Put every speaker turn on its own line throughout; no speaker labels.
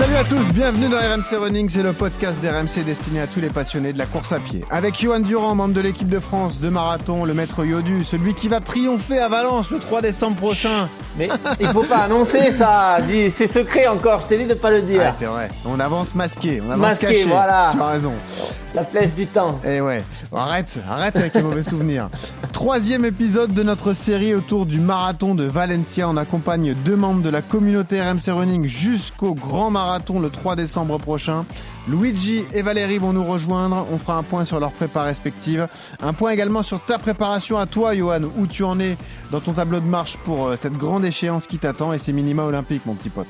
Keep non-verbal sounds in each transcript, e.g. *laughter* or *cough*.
Salut à tous, bienvenue dans RMC Running, c'est le podcast d'RMC destiné à tous les passionnés de la course à pied. Avec Johan Durand, membre de l'équipe de France de marathon, le maître Yodu, celui qui va triompher à Valence le 3 décembre prochain.
Mais il faut pas annoncer ça, c'est secret encore, je t'ai dit de pas le dire.
Ah, c'est vrai, on avance masqué, on avance
Masqué,
caché.
voilà.
Tu as raison.
La flèche du temps.
Eh ouais, arrête, arrête avec les mauvais souvenirs. *laughs* Troisième épisode de notre série autour du marathon de Valencia. On accompagne deux membres de la communauté RMC Running jusqu'au grand marathon le 3 décembre prochain. Luigi et Valérie vont nous rejoindre. On fera un point sur leur prépa respective. Un point également sur ta préparation à toi, Johan, où tu en es dans ton tableau de marche pour euh, cette grande échéance qui t'attend et ces minima olympiques, mon petit pote?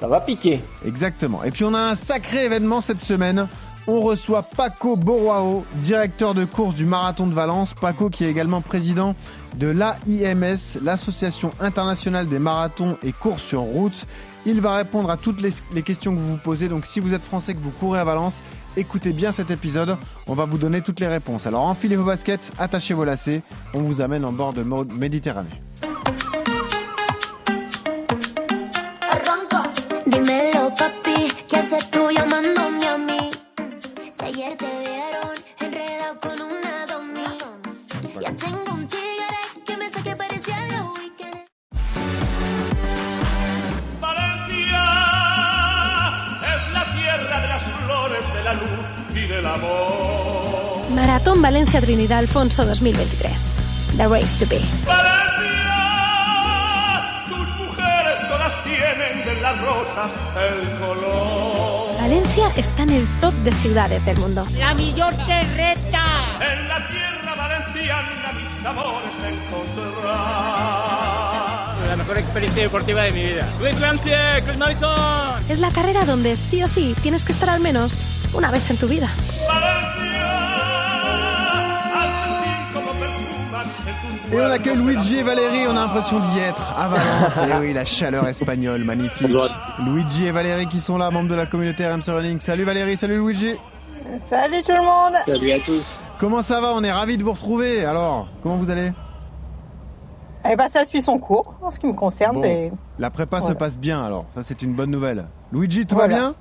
Ça va piquer.
Exactement. Et puis on a un sacré événement cette semaine. On reçoit Paco Boroao, directeur de course du Marathon de Valence. Paco qui est également président de l'AIMS, l'Association internationale des marathons et courses sur route. Il va répondre à toutes les, questions que vous vous posez. Donc si vous êtes français que vous courez à Valence, écoutez bien cet épisode. On va vous donner toutes les réponses. Alors enfilez vos baskets, attachez vos lacets. On vous amène en bord de Méditerranée.
Del amor.
Maratón Valencia Trinidad Alfonso 2023. The Race to Be.
Valencia, tus mujeres todas tienen de las rosas el color.
Valencia está en el top de ciudades del mundo.
La millor terreta.
En la tierra valenciana mis amores encontrarás.
La mejor experiencia deportiva de mi vida. Luis Valencia, Chris Madison.
Es la carrera donde sí o sí tienes que estar al menos una vez en tu vida.
Et on accueille Luigi et. Valérie, on a l'impression d'y être à Valence. Et oui, la chaleur espagnole, magnifique. Luigi et Valérie qui sont là, membres de la communauté RMC Running. Salut Valérie, salut Luigi.
Salut tout le monde.
Salut à tous.
Comment ça va? On est ravis de vous retrouver. Alors, comment vous allez?
Eh ben ça suit son cours, en ce qui me concerne.
Bon. La prépa se passe bien alors, ça c'est une bonne nouvelle. Luigi, tout
Voilà.
va bien?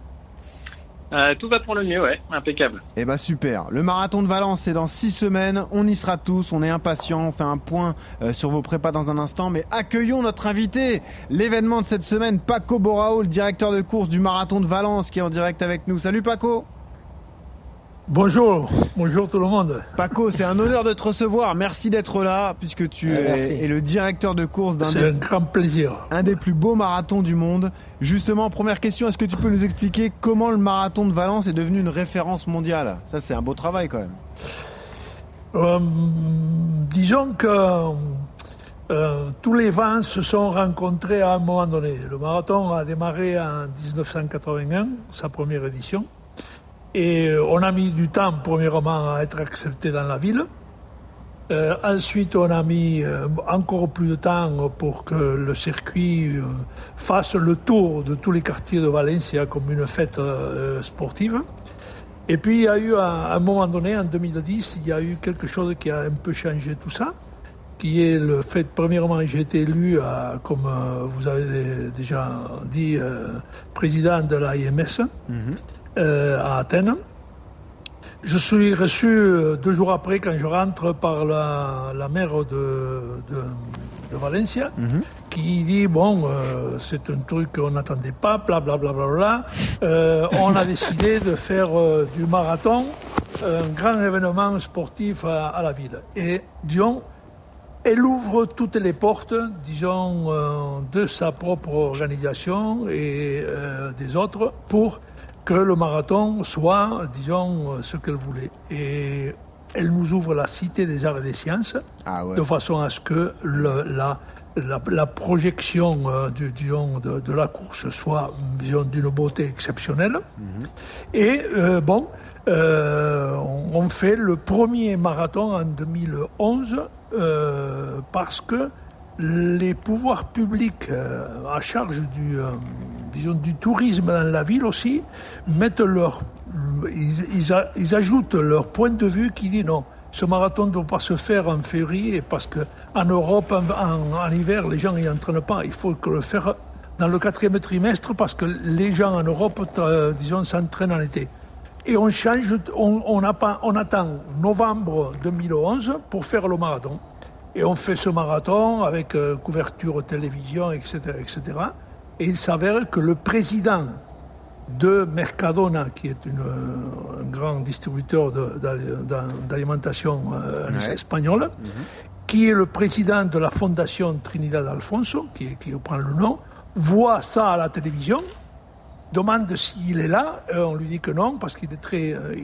Euh, tout va pour le mieux, ouais, impeccable.
Eh bah super. Le marathon de Valence c'est dans 6 semaines. On y sera tous. On est impatients. On fait un point euh, sur vos prépas dans un instant. Mais accueillons notre invité. L'événement de cette semaine, Paco Borao, le directeur de course du marathon de Valence, qui est en direct avec nous. Salut Paco.
Bonjour, bonjour tout le monde.
Paco, c'est un honneur de te recevoir. Merci d'être là, puisque tu
merci.
es, le directeur de course d'un
C'est
des,
un grand plaisir.
un des plus beaux marathons du monde. Justement, première question, est-ce que tu peux nous expliquer comment le marathon de Valence est devenu une référence mondiale? Ça, c'est un beau travail quand même.
Euh, disons que euh, tous les vents se sont rencontrés à un moment donné. Le marathon a démarré en 1981, sa première édition. Et euh, on a mis du temps, premièrement, à être accepté dans la ville. Euh, ensuite, on a mis euh, encore plus de temps pour que le circuit fasse le tour de tous les quartiers de Valencia comme une fête sportive. Et puis, il y a eu, à un moment donné, en 2010, il y a eu quelque chose qui a un peu changé tout ça, qui est le fait, premièrement, j'ai été élu, comme vous avez déjà dit, président de l'AIMS euh, à Athènes. Je suis reçu euh, deux jours après, quand je rentre, par la, la maire de, de, de Valencia, qui dit bon, euh, c'est un truc qu'on n'attendait pas, bla bla bla bla bla. Euh, on a décidé de faire euh, du marathon un grand événement sportif à, à la ville. Et disons, elle ouvre toutes les portes, disons, euh, de sa propre organisation et euh, des autres pour que le marathon soit, disons, ce qu'elle voulait. Et elle nous ouvre la Cité des Arts et des Sciences,
Ah ouais.
de façon à ce que le- la, la, la projection euh, du, disons, de, de la course soit disons, d'une beauté exceptionnelle. Et euh, bon, euh, on, on fait le premier marathon en 2011 euh, parce que les pouvoirs publics à charge du, disons, du tourisme dans la ville aussi mettent leur, ils, ils ajoutent leur point de vue qui dit non. Ce marathon ne doit pas se faire en février parce que en Europe, en, en- hiver, les gens n'y entraînent pas. Il faut que le faire dans le quatrième trimestre parce que les gens en Europe, euh, disons, s'entraînent en été. Et on change, on, on, on attend novembre 2011 pour faire le marathon. Et on fait ce marathon avec euh, couverture télévision, etc., etc. Et il s'avère que le président de Mercadona, qui est une, un grand distributeur d'alimentation euh,
Ouais.
espagnole, qui est le président de la fondation Trinidad Alfonso, qui, qui prend le nom, voit ça à la télévision, demande s'il est là, euh, on lui dit que non, parce qu'il est très, euh,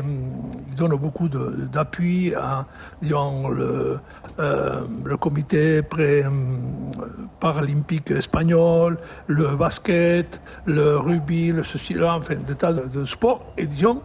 hum, il donne beaucoup d'appui à, disons, le, euh, comité hum, paralympique espagnol, le basket, le rugby, le ceci, là, enfin, des tas de, sports, et disons,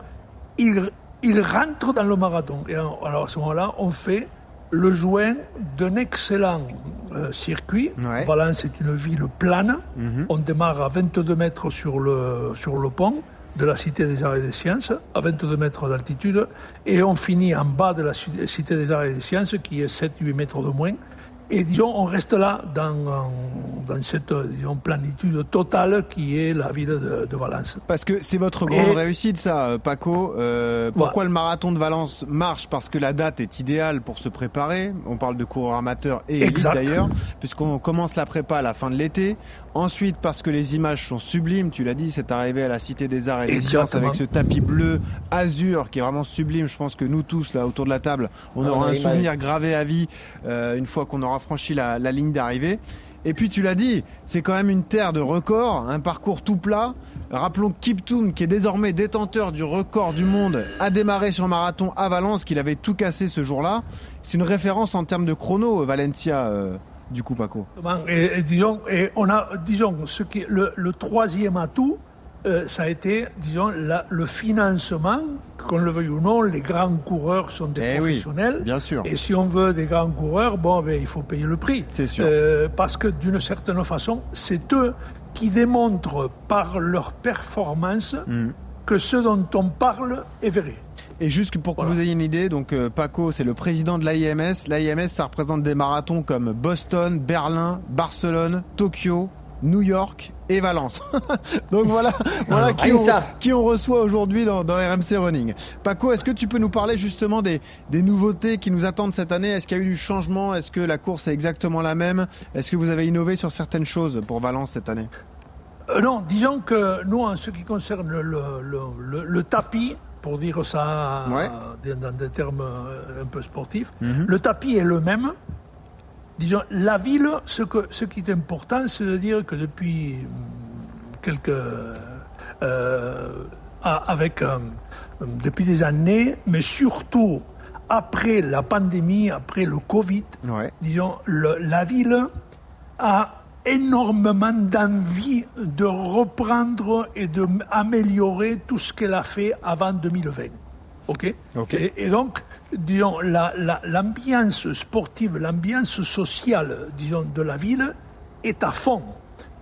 il, il rentre dans le marathon. Et alors à ce moment-là, on fait le joint d'un excellent euh, circuit.
Ouais.
Valence est une ville plane.
Mhm.
On démarre à 22 mètres sur le, sur le pont de la Cité des Arts et des Sciences, à 22 mètres d'altitude, et on finit en bas de la Ci- Cité des Arts et des Sciences, qui est 7-8 mètres de moins. Et disons, on reste là dans, dans cette disons, plénitude totale qui est la ville de, de Valence.
Parce que c'est votre grande
Et-
réussite, ça, Paco. Euh, pourquoi le marathon de Valence marche? Parce que la date est idéale pour se préparer. On parle de coureurs amateurs et élites d'ailleurs, puisqu'on commence la prépa à la fin de l'été. Ensuite, parce que les images sont sublimes, tu l'as dit, c'est arrivé à la Cité des Arts et des Sciences avec ce tapis bleu azur qui est vraiment sublime. Je pense que nous tous, là, autour de la table, on
Ah,
aura un souvenir gravé à vie euh, une fois qu'on aura franchi la, la ligne d'arrivée. Et puis tu l'as dit, c'est quand même une terre de records, un parcours tout plat. Rappelons que Kiptoum, qui est désormais détenteur du record du monde, a démarré sur marathon à Valence, qu'il avait tout cassé ce jour-là. C'est une référence en termes de chrono, Valencia, euh, du coup, Paco.
Et, et disons, et on a, disons, ce qui le, le troisième atout, euh, ça a été, disons, la- le financement, qu'on le veuille ou non, les grands coureurs sont des
Eh oui,
professionnels.
bien sûr.
Et si on veut des grands coureurs, bon, ben, il faut payer le prix.
C'est sûr.
Euh, parce que d'une certaine façon, c'est eux qui démontrent par leur performance
Mm.
que ce dont on parle est vrai.
Et juste pour que vous ayez une idée, donc euh, Paco, c'est le président de l'AIMS. L'AIMS, ça représente des marathons comme Boston, Berlin, Barcelone, Tokyo, New York et Valence. *laughs* donc voilà, *laughs* voilà qui, on,
ça.
qui on reçoit aujourd'hui dans, dans RMC Running. Paco, est-ce que tu peux nous parler justement des, des nouveautés qui nous attendent cette année? Est-ce qu'il y a eu du changement? Est-ce que la course est exactement la même? Est-ce que vous avez innové sur certaines choses pour Valence cette année?
Euh, non, disons que nous, en ce qui concerne le, le- le- le tapis, pour dire ça
Ouais.
euh, dans des termes euh, un peu sportifs,
Mhm.
le tapis est le même. Disons, la ville, ce, que, ce qui est important, c'est de dire que depuis hum, quelques. euh, avec, euh, depuis des années, mais surtout après la pandémie, après le Covid,
Ouais.
disons, le- la ville a énormément d'envie de reprendre et d'améliorer tout ce qu'elle a fait avant 2020. OK,
Ok.
Et, et donc, disons, la- la- l'ambiance sportive, l'ambiance sociale, disons, de la ville est à fond.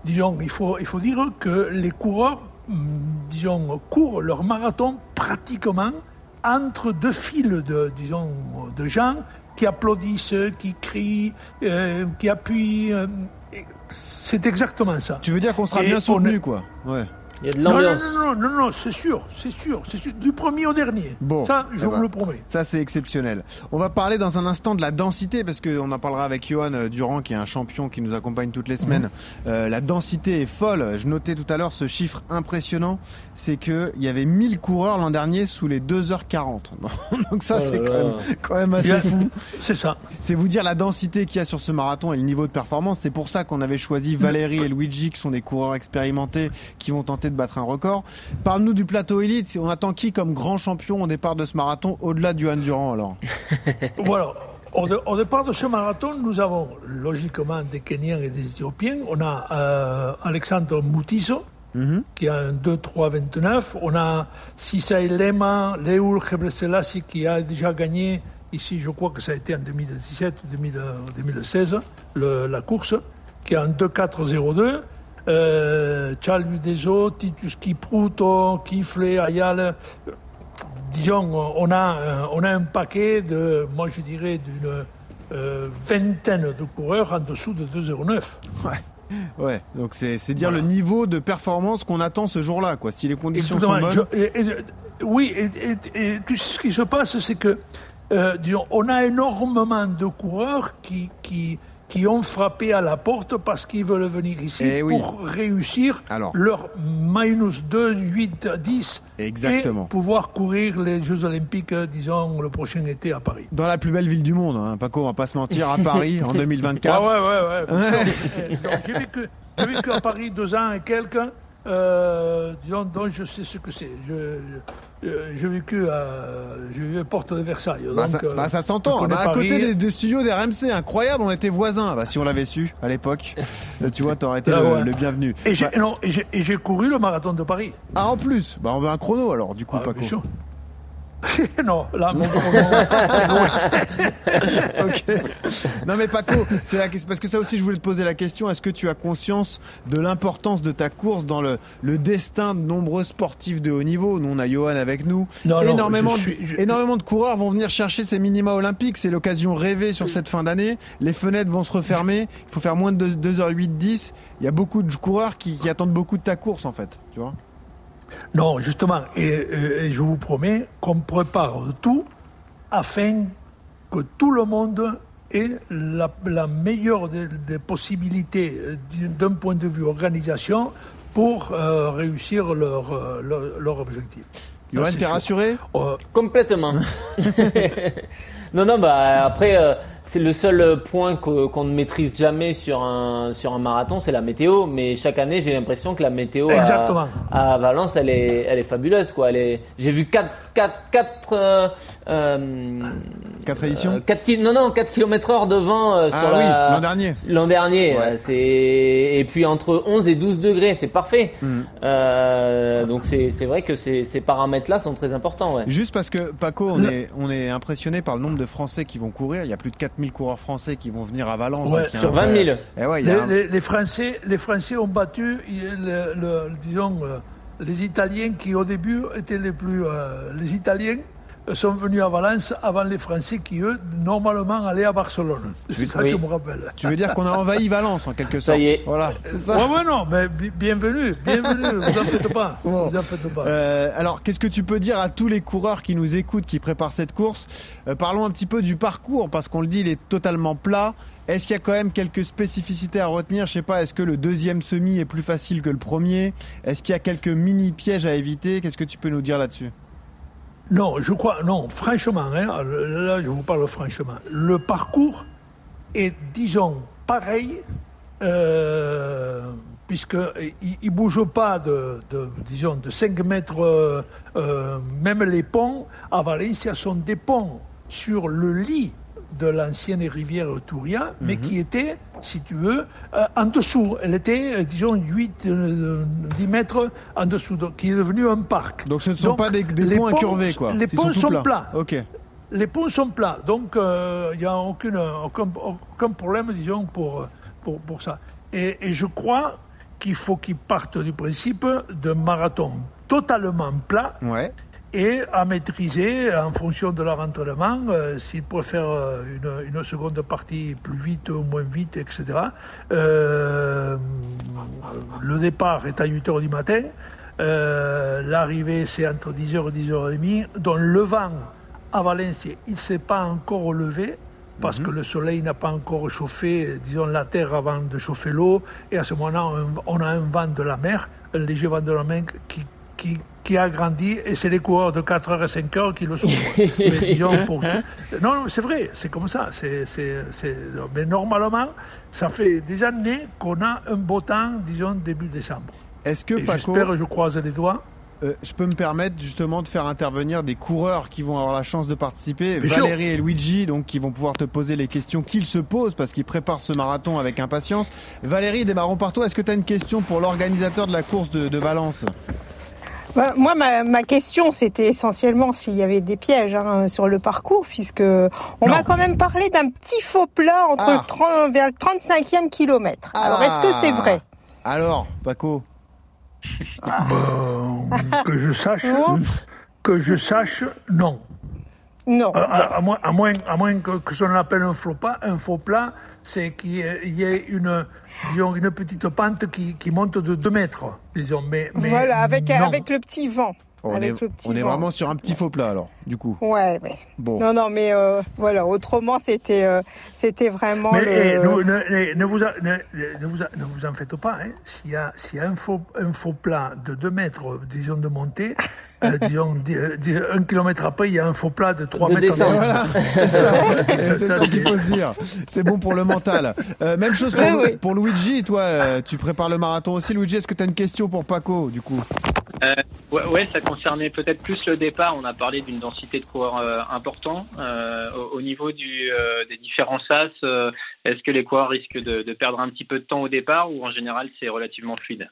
Disons, il faut, il faut dire que les coureurs, hum, disons, courent leur marathon pratiquement entre deux files de, disons, de gens qui applaudissent, qui crient, euh, qui appuient. euh, c'est exactement ça.
Tu veux dire qu'on sera
Et
bien soutenu,
est-
quoi Ouais.
Il y a de
Non, non,
l'ambiance.
non, non, non, non, c'est sûr, c'est sûr, c'est sûr. Du premier au dernier.
Bon,
ça, je
eh
vous
ben,
le promets.
Ça, c'est exceptionnel. On va parler dans un instant de la densité, parce qu'on en parlera avec Johan euh, Durand, qui est un champion qui nous accompagne toutes les semaines. Euh, la densité est folle. Je notais tout à l'heure ce chiffre impressionnant, c'est qu'il y avait 1000 coureurs l'an dernier sous les 2h40. *laughs* Donc ça,
Oh
c'est quand même, quand même assez fou.
C'est ça.
C'est vous dire la densité qu'il y a sur ce marathon et le niveau de performance. C'est pour ça qu'on avait choisi Valérie et Luigi, qui sont des coureurs expérimentés, qui vont tenter de battre un record. Parle-nous du plateau élite. On attend qui comme grand champion au départ de ce marathon, au-delà du Han Durand alors? *laughs*
Voilà. Au départ de ce marathon, nous avons logiquement des Kenyans et des Éthiopiens. On a euh, Alexandre Moutiso, qui a un 2-3-29. On a Sisai Lema, Leul Gebreselassie, qui a déjà gagné, ici je crois que ça a été en 2017 ou 2000, euh, 2016, le- la course, qui a un 2-4-0-2. Euh, Charles Udeso, Titus Kipruto, Kifle, Ayala disons, on a, euh, on a un paquet de, moi je dirais, d'une euh, vingtaine de coureurs en dessous de 2,09.
Ouais. *laughs* Ouais, donc c'est dire le niveau de performance qu'on attend ce jour-là, quoi. Si les conditions sont bonnes.
Je- et- et- oui, et, et- ce qui se passe, c'est que, euh, disons, on a énormément de coureurs qui, qui, qui ont frappé à la porte parce qu'ils veulent venir ici
Eh oui.
pour réussir
Alors.
leur minus 2, 8, 10
Exactement.
et pouvoir courir les Jeux Olympiques, euh, disons, le prochain été à Paris.
Dans la plus belle ville du monde, hein. Paco, on va pas se mentir, à Paris *laughs* en 2024.
Ouais, ouais, ouais. ouais. Euh, J'ai vécu, à Paris deux ans et quelques. Euh, disons, donc je sais ce que c'est. Je- J'ai vécu à, j'ai vécu à Porte de Versailles.
Bah,
donc,
ça,
euh,
bah, ça
je
s'entend.
connais
Bah, à
Paris.
côté des, des studios des RMC, incroyable, on était voisins. Bah, si on l'avait su à l'époque, *laughs* euh, tu vois, t'aurais été le,
ouais.
le bienvenu.
Et j'ai,
Bah,
non, et j'ai, et j'ai couru le marathon de Paris.
ah, en plus, bah, on veut un chrono alors, du coup,
Ah,
Paco. *laughs*
non, là, mon, mon- *laughs*
Ok. Non mais Paco, c'est la question parce que ça aussi je voulais te poser la question. Est-ce que tu as conscience de l'importance de ta course dans le, le destin de nombreux sportifs de haut niveau? Nous on a Johan avec nous.
Non, non,
énormément,
je
de-
suis- je-
énormément de coureurs vont venir chercher ces minima olympiques. C'est l'occasion rêvée sur cette fin d'année. Les fenêtres vont se refermer. Il faut faire moins de 2h08 10. Il y a beaucoup de coureurs qui, qui attendent beaucoup de ta course en fait. Tu vois
Non, justement, et, et- et je vous promets qu'on prépare tout afin que tout le monde ait la, la meilleure des, des possibilités euh, d'un point de vue organisation pour euh, réussir leur, euh, leur, leur objectif.
Johan, t'es rassuré?
Euh,
Complètement. *laughs* *laughs* non, non, bah après, euh, c'est le seul point que- qu'on ne maîtrise jamais sur un, sur un marathon, c'est la météo. Mais chaque année, j'ai l'impression que la météo à, Valence, elle est, elle est fabuleuse. Quoi. Elle est, j'ai vu 4, 4, 4, euh, euh,
Quatre éditions
euh, 4 ki- non, non, 4 km heure de vent euh,
Ah
sur
oui,
la-
l'an dernier.
L'an dernier,
Ouais.
euh, c'est et puis entre 11 et 12 degrés, c'est parfait. Euh, donc c'est c'est vrai que ces, ces paramètres-là sont très importants. Ouais.
Juste parce que Paco, on est, on est impressionné par le nombre de Français qui vont courir. Il y a plus de 4000 coureurs français qui vont venir à Valence.
Ouais.
Sur
un
20
vrai-
000.
Eh ouais, un-
les- les Français, les Français ont battu, le- le- disons, euh, les Italiens qui au début étaient les plus... euh, les Italiens sont venus à Valence avant les Français qui, eux, normalement, allaient à Barcelone. C'est ça,
Oui.
je me rappelle.
Tu veux dire qu'on a envahi Valence en quelque
Ça
sorte
y est.
Voilà, ça.
Ouais, ouais, non, mais bi- bienvenue, bienvenue, vous en faites pas,
Bon. *laughs*
vous en faites pas.
Euh, alors, qu'est-ce que tu peux dire à tous les coureurs qui nous écoutent, qui préparent cette course? Euh, Parlons un petit peu du parcours, parce qu'on le dit, il est totalement plat. Est-ce qu'il y a quand même quelques spécificités à retenir? Je sais pas, est-ce que le deuxième semi est plus facile que le premier? Est-ce qu'il y a quelques mini pièges à éviter? Qu'est-ce que tu peux nous dire là-dessus?
Non, je crois, non, franchement, hein, là je vous parle franchement, le parcours est, disons, pareil, euh, puisqu'il ne bouge pas de, disons, de 5 mètres, euh, euh, même les ponts, à Valencia sont des ponts sur le lit de l'ancienne rivière Touria, mais qui était, si tu veux, euh, en dessous. Elle était, euh, disons, 8, euh, 10 mètres en dessous, donc, qui est devenu un parc.
Donc ce ne sont
Donc,
pas des, ponts incurvés, quoi.
Les ponts sont
plats.
plats.
Ok.
Les ponts sont plats, donc euh, il n'y a aucune, aucun, aucun problème, disons, pour, pour, pour ça. Et, et je crois qu'il faut qu'ils partent du principe d'un marathon totalement plat
Ouais.
Et à maîtriser en fonction de leur entraînement, euh, s'ils préfèrent euh, une, une seconde partie plus vite ou moins vite, etc. Euh, le départ est à 8h du matin, euh, l'arrivée c'est entre 10h et 10h30, donc le vent à Valencia, il ne s'est pas encore levé, parce que le soleil n'a pas encore chauffé, disons, la terre avant de chauffer l'eau, et à ce moment-là, on, on a un vent de la mer, un léger vent de la mer qui, qui, qui a grandi, et c'est les coureurs de 4h et 5h qui le mais disons, pour... Non, non, c'est vrai, c'est comme ça. C'est, c'est, c'est... Mais normalement, ça fait des années qu'on a un beau temps, disons, début décembre.
Est-ce que
J'espère, je croise les doigts.
euh, je peux me permettre justement de faire intervenir des coureurs qui vont avoir la chance de participer,
Bien sûr.
Valérie et Luigi, donc qui vont pouvoir te poser les questions qu'ils se posent parce qu'ils préparent ce marathon avec impatience. Valérie, démarrons par toi. Est-ce que tu as une question pour l'organisateur de la course de, de Valence?
Bah, moi, ma, ma question, c'était essentiellement s'il y avait des pièges hein, sur le parcours, puisque on m'a quand même parlé d'un petit faux plat entre
Ah.
le 30 vers le 35e kilomètre. Alors, est-ce que c'est vrai?
Alors, Paco
Ben, que je sache,
Non.
que je sache, non.
Non.
À, à- à moins, à moins, à moins que, que ce qu'on appelle un faux plat, un faux plat, c'est qu'il y ait une, disons, une petite pente qui, qui monte de 2 mètres, disons. Mais, mais
Voilà, avec,
non.
avec le petit vent.
On
avec
est,
le petit
on est
vent.
vraiment sur un petit faux plat alors, du coup.
Ouais, ouais.
Bon.
Non, non, mais euh, voilà, autrement, c'était euh, c'était vraiment
Mais
le...
eh, ne, ne- ne vous, a- ne, ne vous, a- ne vous en faites pas. Hein. S'il y a, s'il y a un, faux, un faux plat de 2 mètres, disons, de montée, euh, *laughs* disons, di- euh, di- un kilomètre après, il y a un faux plat de 3
De
mètres.
descente.
Voilà, *laughs* c'est ça,
Ça,
c'est
ça,
ça qu'il
c'est-
faut se dire. C'est bon pour le mental. Euh, même chose pour,
Oui,
pour Luigi, toi, euh, tu prépares le marathon aussi. Luigi, est-ce que tu as une question pour Paco, du coup?
Euh, ouais, ça concernait peut-être plus le départ. On a parlé d'une densité de coureurs euh, important. Euh, au, au niveau euh, des différents SAS, euh, est-ce que les coureurs risquent de, perdre un petit peu de temps au départ ou en général c'est relativement fluide?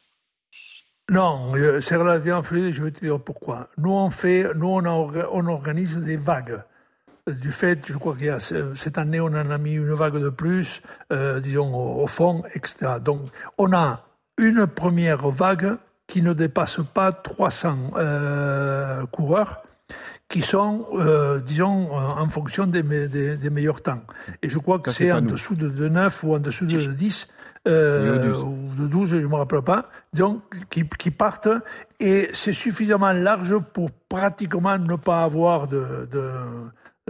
Non, c'est relativement fluide, je vais te dire pourquoi. Nous, on fait, nous, on, orga- on organise des vagues. Du fait, je crois qu'il y a, ce- cette année, on en a mis une vague de plus, disons, au fond, etc. Donc, on a une première vague qui ne dépasse pas 300 euh, coureurs qui sont, euh, disons, euh, en fonction des, me- des, des meilleurs temps. Et je crois que
c'est
en
nous.
dessous de, de 9 ou en dessous de 10 euh,
Et au
ou de 12, je ne me rappelle pas, donc qui, qui partent et c'est suffisamment large pour pratiquement ne pas avoir de. de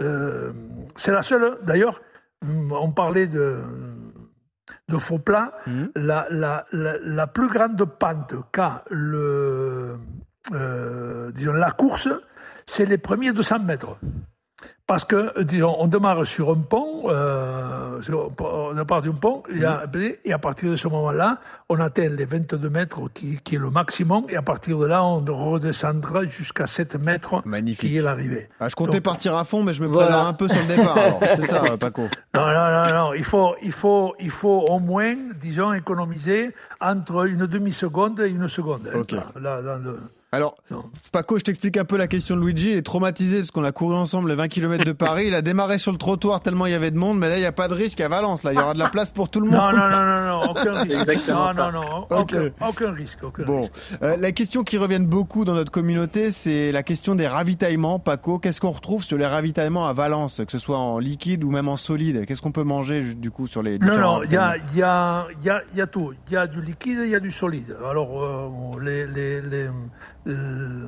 euh, c'est la seule, d'ailleurs, on parlait de, de faux plats,
Mhm.
la, la, la, la plus grande pente qu'a le, euh, disons, la course, c'est les premiers 200 mètres. Parce que, disons, on démarre sur un pont, euh, sur- on part d'un pont, a- et à partir de ce moment-là, on atteint les 22 mètres qui, qui est le maximum, et à partir de là, on redescendra jusqu'à 7 mètres qui est l'arrivée.
Ah, je comptais
Donc-
partir à fond, mais je me
Voilà.
prépare un peu sur le départ. alors. *laughs* C'est ça, Paco.
Non, non, non, non. Il faut, il faut, il faut au moins, disons, économiser entre une demi-seconde et une seconde. hein,
Ok.
là, dans le-
Alors, Paco, je t'explique un peu la question de Luigi. Il est traumatisé parce qu'on a couru ensemble les 20 km de *laughs* Paris. Il a démarré sur le trottoir tellement il y avait de monde, mais là, il n'y a pas de risque à Valence. Là, il y aura de la place pour tout le monde.
Non, non, non, non, non, aucun risque. *laughs*
Exactement
non, non, non,
Ok.
aucun, aucun risque, aucun
Bon,
risque.
Euh, la question qui revient beaucoup dans notre communauté, c'est la question des ravitaillements. Paco, qu'est-ce qu'on retrouve sur les ravitaillements à Valence, que ce soit en liquide ou même en solide? Qu'est-ce qu'on peut manger du coup sur les
Non,
différents
non, il y a, y, a, il y, a, il y a tout. Il y a du liquide, il y a du solide. Alors, euh, les, les, les, euh,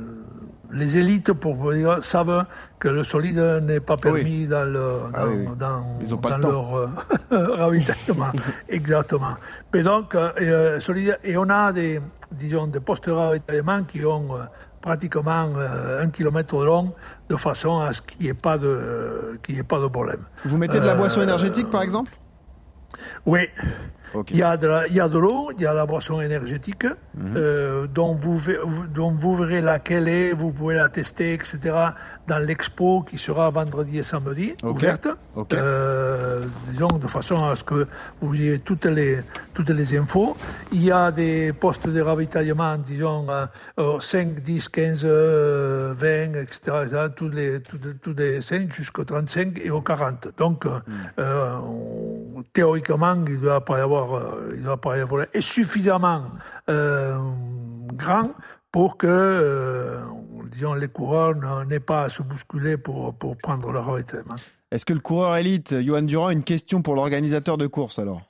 les élites, pour vous dire, savent que le solide n'est pas permis dans, le,
Ah
dans,
oui.
dans, dans
le
leur euh, *laughs* ravitaillement. *laughs* Exactement. Mais donc, euh, solide, et on a des, disons, des postes de ravitaillement qui ont pratiquement un kilomètre de long, de façon à ce qu'il n'y ait, pas de- qu'il y ait pas de problème.
Vous mettez de la boisson énergétique, par exemple?
Oui.
Ok.
Il y a de l'eau, il y a la boisson énergétique,
Mhm.
euh, dont, vous, dont vous verrez laquelle est, vous pouvez la tester, etc., dans l'expo qui sera vendredi et samedi,
Ok.
ouverte.
Ok.
Euh, disons, de façon à ce que vous ayez toutes les, toutes les infos. Il y a des postes de ravitaillement, disons, euh, euh, 5, 10, 15, euh, 20, etc., etc., tous les, tous, les- tous les 5 jusqu'au 35 et au 40. Donc, euh, euh, on- il ne doit pas y avoir, euh, il doit pas y avoir, et suffisamment euh, grand pour que, euh, les coureurs n'aient pas à se bousculer pour, pour prendre leur ravitaillement.
Est-ce que le coureur élite, Johan Durand, une question pour l'organisateur de course alors?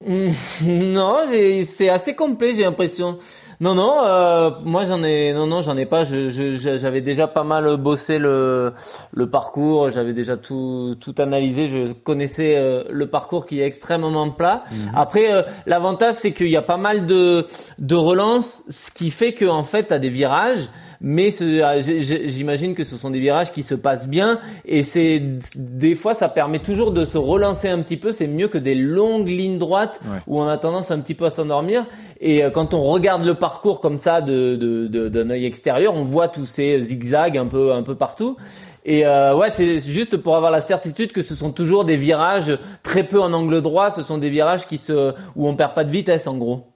*laughs*
Non, j'ai- c'est assez complet, j'ai l'impression. Non, non, euh, moi j'en ai, non, non, j'en ai pas. Je, je- je- j'avais déjà pas mal bossé le, le parcours. J'avais déjà tout, tout analysé. Je connaissais euh, le parcours qui est extrêmement plat. Après, euh, l'avantage c'est qu'il y a pas mal de, de relances, ce qui fait que en fait, t'as des virages. Mais j- j'imagine que ce sont des virages qui se passent bien et c'est des fois ça permet toujours de se relancer un petit peu. C'est mieux que des longues lignes droites
Ouais.
où on a tendance un petit peu à s'endormir. Et euh, quand on regarde le parcours comme ça de de- de- d'un œil extérieur, on voit tous ces zigzags un peu un peu partout. Et euh, ouais, c'est juste pour avoir la certitude que ce sont toujours des virages très peu en angle droit. Ce sont des virages qui se où on perd pas de vitesse en gros.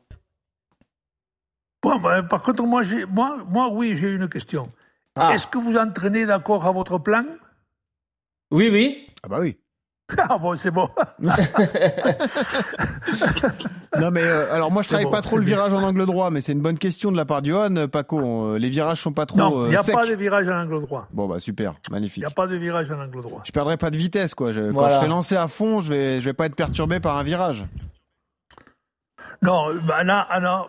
Bon, ben, par contre, moi, j'ai- moi, moi, oui, j'ai une question.
Ah.
Est-ce que vous entraînez d'accord à votre plan?
Oui, oui.
Ah bah oui. *laughs*
Ah bon, c'est bon. *laughs*
Non mais euh, alors moi je travaille
bon,
pas trop le
bien.
virage en angle droit, mais c'est une bonne question de la part de Johan, euh, Paco. Euh, Les virages sont pas trop
non, il n'y a
secs.
pas de virage en angle droit.
Bon bah super,
Il
magnifique.
n'y a pas de virage en angle droit.
Je perdrai pas de vitesse quoi. Je- Quand je serai lancé à fond, je vais je vais pas être perturbé par un virage.
Non, ben là, ah non,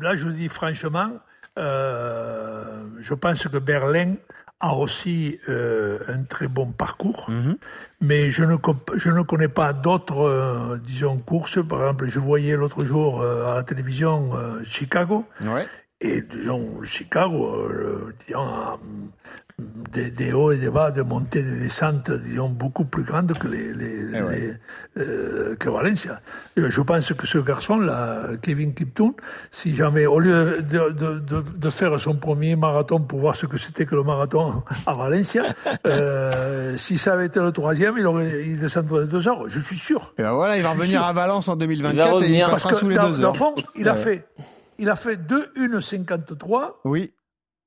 là, je dis franchement, euh, je pense que Berlin a aussi euh, un très bon parcours,
Mhm.
mais je ne, je ne connais pas d'autres, euh, disons, courses. Par exemple, je voyais l'autre jour à la télévision Chicago,
Ouais.
Et disons, Chicago, euh, disons, a, des, des hauts et des bas, des montées, des descentes, disons, beaucoup plus grandes que, les, les-
Eh ouais.
les- euh, que Valencia. Euh, Je pense que ce garçon-là, Kevin Kiptoon, si jamais, au lieu de, de, de, de faire son premier marathon pour voir ce que c'était que le marathon à Valencia, *laughs* euh, si ça avait été le troisième, il, aurait, il descendrait de deux heures, je suis sûr.
Et ben voilà, il va revenir
sûr.
à Valence en
Il va
2024 et il
revenir.
Parce
passera
que
sous les deux
dans
heures.
le fond, il a fait, il a fait 2 1,53
Oui.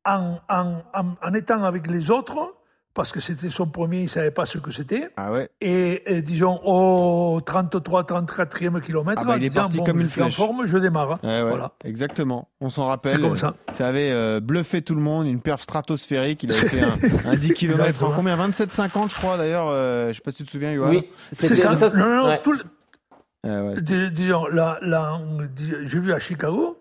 en, en, en, en étant avec les autres, parce que c'était son premier, il ne savait pas ce que c'était.
Ah ouais.
Et, et disons, au 33, 34e kilomètre,
Ah bah, il est
disant,
parti
bon,
comme
je
une
suis en
flèche.
forme, je démarre.
Ouais, ouais,
Voilà.
Exactement. On s'en rappelle.
C'est comme ça.
Ça avait euh, bluffé tout le monde, une perf stratosphérique. Il avait fait un, *laughs* un 10 km en combien? 27,50 je crois d'ailleurs. euh, je sais pas si tu te souviens, Johan.
Oui.
C'est ça.
c'est-
Non, non, non,
ouais.
tout le-
Ah ouais.
disons, la, dis- j'ai vu à Chicago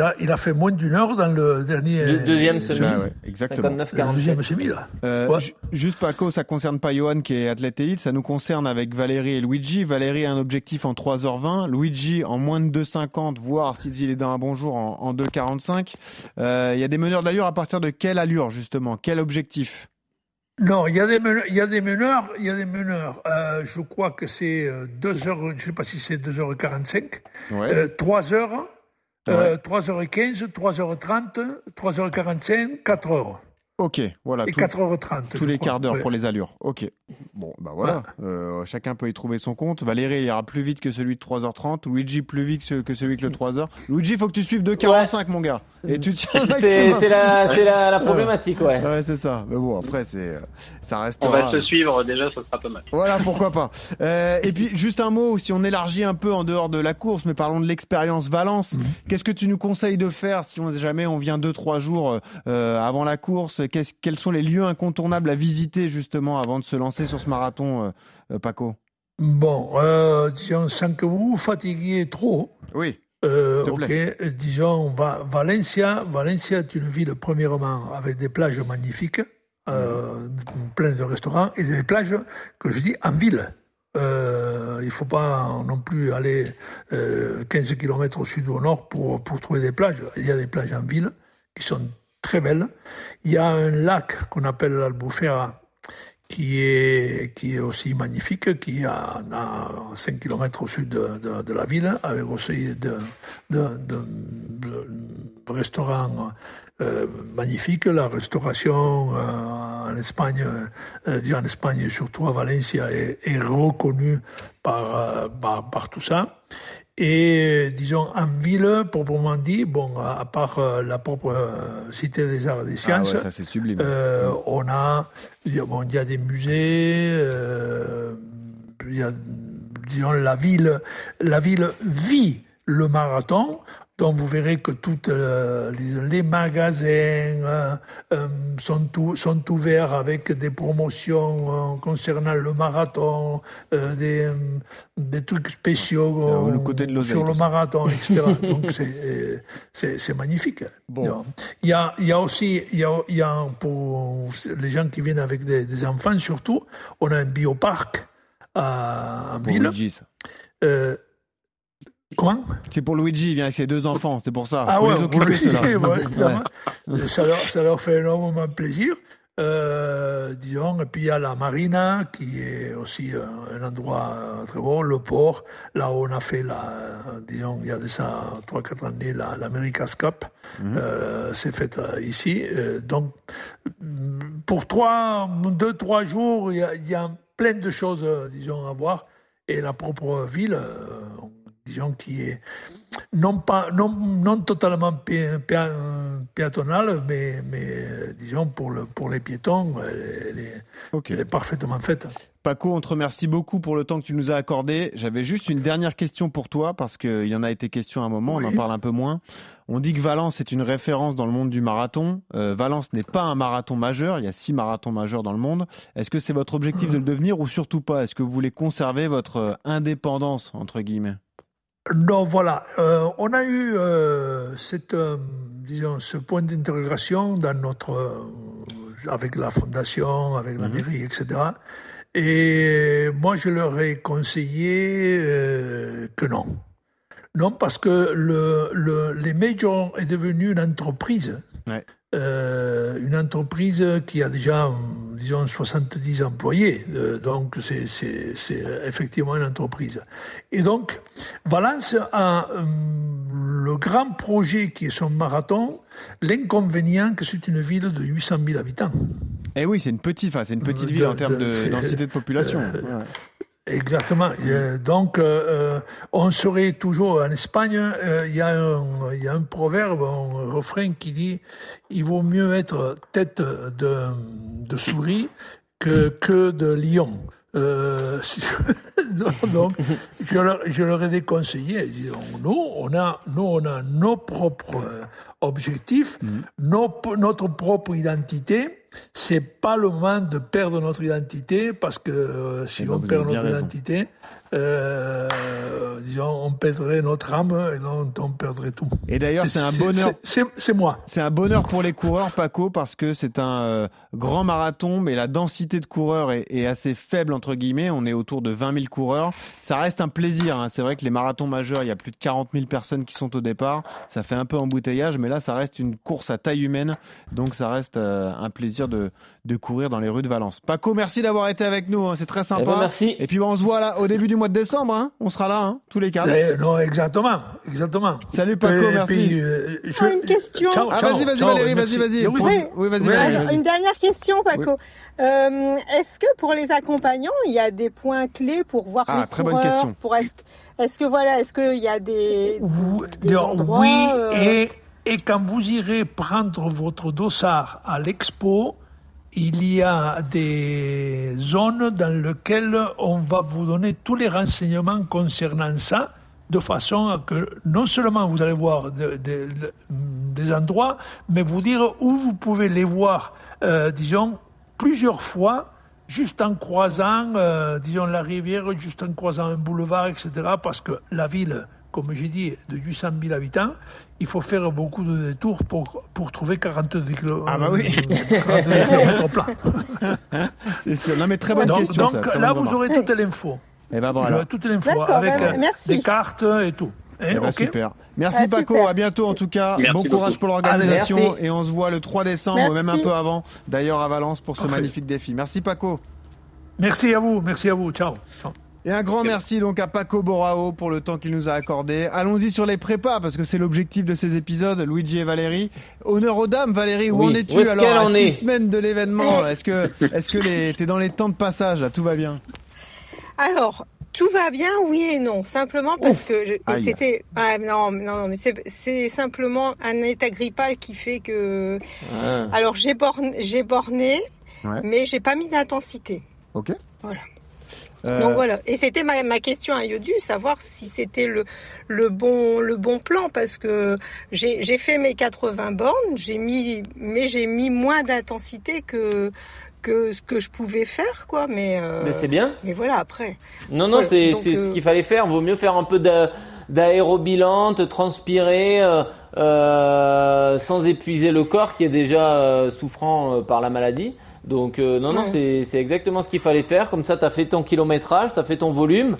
A, il a fait moins d'une heure dans le dernier.
Deux- deuxième semi.
Ah ouais, exactement.
59
Le
47.
deuxième semi, là.
Euh,
Ouais.
ju- Juste Paco, ça concerne pas Johan qui est athlète élite, ça nous concerne avec Valérie et Luigi. Valérie a un objectif en 3h20, Luigi en moins de 2h50, voire s'il est dans un bon jour en, en 2h45. Euh, Il y a des meneurs d'allure à partir de quelle allure justement? Quel objectif?
Non, il y a des meneurs, il y a des meneurs, il y a des meneurs. Euh, je crois que c'est 2 heures, je sais pas si c'est 2h45,
Ouais.
euh, 3 heures, euh, 3h15, 3h30, 3h45, 4 heures.
Ok, voilà.
Et
tout-
4h30.
tous les quarts d'heure
Ouais.
pour les allures. Ok. Bon, bah voilà. Euh, chacun peut y trouver son compte. Valérie, il ira plus vite que celui de 3h30. Luigi, plus vite que celui que le 3h. Luigi, il faut que tu suives 2h45, mon gars. Et tu tiens
C'est la, c'est la, la problématique, ouais.
Ouais, c'est ça. Mais bon, après, c'est, euh, ça reste.
On va se suivre déjà, ça sera pas mal.
Voilà, pourquoi pas. Euh, et puis, juste un mot, si on élargit un peu en dehors de la course, mais parlons de l'expérience Valence. Qu'est-ce que tu nous conseilles de faire si on, jamais on vient deux, trois jours euh, avant la course Quels sont les lieux incontournables à visiter, justement, avant de se lancer sur ce marathon, euh, euh, Paco?
Bon, euh, disons, sans que vous vous fatiguiez trop,
Oui.
euh, ok, disons, Va- Valencia, Valencia est une ville, premièrement, avec des plages magnifiques, euh, pleines de restaurants, et des plages que je dis en ville. Euh, il ne faut pas non plus aller euh, 15 km au sud ou au nord pour, pour trouver des plages. Il y a des plages en ville qui sont très belles. Il y a un lac qu'on appelle l'Albufera qui est, qui est aussi magnifique, qui est à, à 5 km au sud de, la ville, avec aussi de, de, restaurants euh, magnifiques. La restauration euh, en Espagne, euh, en Espagne surtout à Valencia, est, est reconnue par, euh, par, par tout ça. Et disons, en ville, proprement dit, bon, à part euh, la propre euh, Cité des Arts et des
Ah
Sciences,
ouais, ça c'est sublime.
euh, on a, bon, il y a des musées, euh, il y a, disons, la ville, la ville vit le marathon. Donc vous verrez que toutes euh, les, magasins euh, euh, sont, tout- sont ouverts avec des promotions concernant le marathon, des, des trucs spéciaux
le côté de l'oseille,
sur le marathon, etc. *laughs* Donc c'est- magnifique.
Bon.
Il y a, il y a aussi, il y a, il y a pour les gens qui viennent avec des, des enfants surtout, on a un bioparc à, en ville.
Luigi,
Comment
C'est pour Luigi, il vient avec ses deux enfants, c'est pour ça.
Ah
Faut
ouais,
les occuper,
ouais, ça,
Ouais.
ça leur, ça leur fait énormément plaisir. Euh, disons, et puis il y a la marina qui est aussi euh, un endroit euh, très beau, le port, là où on a fait, la, disons, il y a ça 3-4 années, la- l'America's Cup, euh, c'est fait ici. Euh, donc, mm, pour trois, deux, trois jours, il y a, il y a plein de choses, disons, à voir. Et la propre ville, euh, disons, qui est non, pas, non, non totalement pi- pi- piétonale, mais, mais euh, disons, pour, le, pour les piétons, elle, est,
Ok.
elle est parfaitement faite.
Paco, on te remercie beaucoup pour le temps que tu nous as accordé. J'avais juste une dernière question pour toi, parce qu'il y en a été question à un moment, on en parle un peu moins. On dit que Valence est une référence dans le monde du marathon. Euh, Valence n'est pas un marathon majeur, il y a six marathons majeurs dans le monde. Est-ce que c'est votre objectif de le devenir ou surtout pas? Est-ce que vous voulez conserver votre euh, indépendance, entre guillemets?
Non, voilà. Euh, on a eu euh, cette, euh, disons, ce point d'interrogation dans notre, avec la fondation, avec la mairie, etc. Et moi, je leur ai conseillé que non. Non, parce que le, le, les majors est devenu une entreprise.
Ouais.
Une entreprise qui a déjà, hum, disons, 70 employés. Euh, donc, c'est- c'est c'est effectivement une entreprise. Et donc, Valence a hum, le grand projet qui est son marathon, l'inconvénient que c'est une ville de 800 000 habitants.
Eh oui, c'est une petite, enfin, c'est une petite
De-
ville en termes de densité de population.
euh,
Ouais.
Exactement. Donc, euh, euh, on serait toujours en Espagne. euh, Il y, a un- il y a un proverbe, un refrain qui dit il vaut mieux être tête de, de souris que, que de lion. Euh, *laughs* donc, je leur, je leur ai déconseillé. Disons, nous, on a, nous, on a nos propres objectifs, nos- notre propre identité. C'est pas le moment de perdre notre identité parce que euh, si
Eh ben,
on perd notre
raison.
identité, euh, disons, on perdrait notre âme et donc on perdrait tout.
Et d'ailleurs, c'est un bonheur.
c'est- moi.
C'est un bonheur pour les coureurs, Paco, parce que c'est un euh, grand marathon, mais la densité de coureurs est, est assez faible, entre guillemets. On est autour de 20 000 coureurs. Ça reste un plaisir. hein. C'est vrai que les marathons majeurs, il y a plus de 40 000 personnes qui sont au départ. Ça fait un peu embouteillage, mais là, ça reste une course à taille humaine. Donc, ça reste un plaisir de, de courir dans les rues de Valence. Paco, merci d'avoir été avec nous. hein. C'est très sympa.
Eh ben, merci.
Et puis, on se voit là au début du mois de décembre. hein. On sera là, hein, tous les quatre.
Eh, non, exactement, exactement.
Salut, Paco, merci.
puis, euh, je-
Ah, une question.
Ciao,
Ah, vas-y, vas-y, Valérie, vas-y, vas-y.
Oui.
Oui, oui, vas-y,
Alors,
vas-y.
une dernière question, Paco. Euh, est-ce que pour les accompagnants, il y a des points clés pour voir
Ah,
les
très bonne question.
Pour est-ce, que- est-ce que voilà, est-ce qu'il y a des, des
Non,
endroits
oui,
euh,
et, et quand vous irez prendre votre dossard à l'expo, il y a des zones dans lesquelles on va vous donner tous les renseignements concernant ça, de façon à que non seulement vous allez voir de- de- de- des endroits, mais vous dire où vous pouvez les voir, euh, disons, plusieurs fois, juste en croisant, euh, disons, la rivière, juste en croisant un boulevard, etc. Parce que la ville, comme j'ai dit, de 800 000 habitants, il faut faire beaucoup de détours pour, pour trouver 42 km
Ah bah oui.
plein. *laughs*
C'est sûr. Non, mais très bonne
donc,
question.
donc
ça,
là, vous aurez toute l'info.
Eh ben
Vous
voilà.
aurez toute l'info avec
ben,
euh,
merci.
des cartes et tout. Hein,
Eh ben,
ok
super. Merci
Ah,
Paco,
super.
à bientôt en tout cas.
Merci
bon courage
beaucoup.
pour l'organisation et on se voit le 3 décembre,
Merci.
même un peu avant, d'ailleurs à Valence pour ce
Parfait.
magnifique défi. Merci Paco.
Merci à vous, merci à vous. Ciao. Ciao.
Et un grand merci donc à Paco Borao pour le temps qu'il nous a accordé. Allons-y sur les prépas parce que c'est l'objectif de ces épisodes, Luigi et Valérie. Honneur aux dames, Valérie, où
Oui.
en es-tu
est-ce
alors
qu'elle
à
en
six
est
semaines de l'événement *laughs* Est-ce que, est-ce que les, t'es dans les temps de passage là, tout va bien?
Alors, tout va bien, oui et non. Simplement parce que c'était. Ah, non, non, non, mais c'est, c'est simplement un état grippal qui fait que.
Ah.
Alors, j'ai borné, j'ai borné
Ouais.
mais j'ai pas mis d'intensité.
Ok.
Voilà.
Euh,
Donc voilà. Et c'était ma, ma question à Yodu, savoir si c'était le, le, bon, le bon plan, parce que j'ai j'ai fait mes 80 bornes, j'ai mis, mais j'ai mis moins d'intensité que, que ce que je pouvais faire, quoi. Mais, euh,
Mais c'est bien.
mais voilà, après.
Non, non,
Voilà,
c'est c'est
euh,
ce qu'il fallait faire. Vaut mieux faire un peu d'a- d'aérobilan, te transpirer, euh, euh, sans épuiser le corps qui est déjà euh, souffrant euh, par la maladie. Donc, euh, non, non,
Ouais.
c'est c'est exactement ce qu'il fallait faire. Comme ça, tu as fait ton kilométrage, tu as fait ton volume.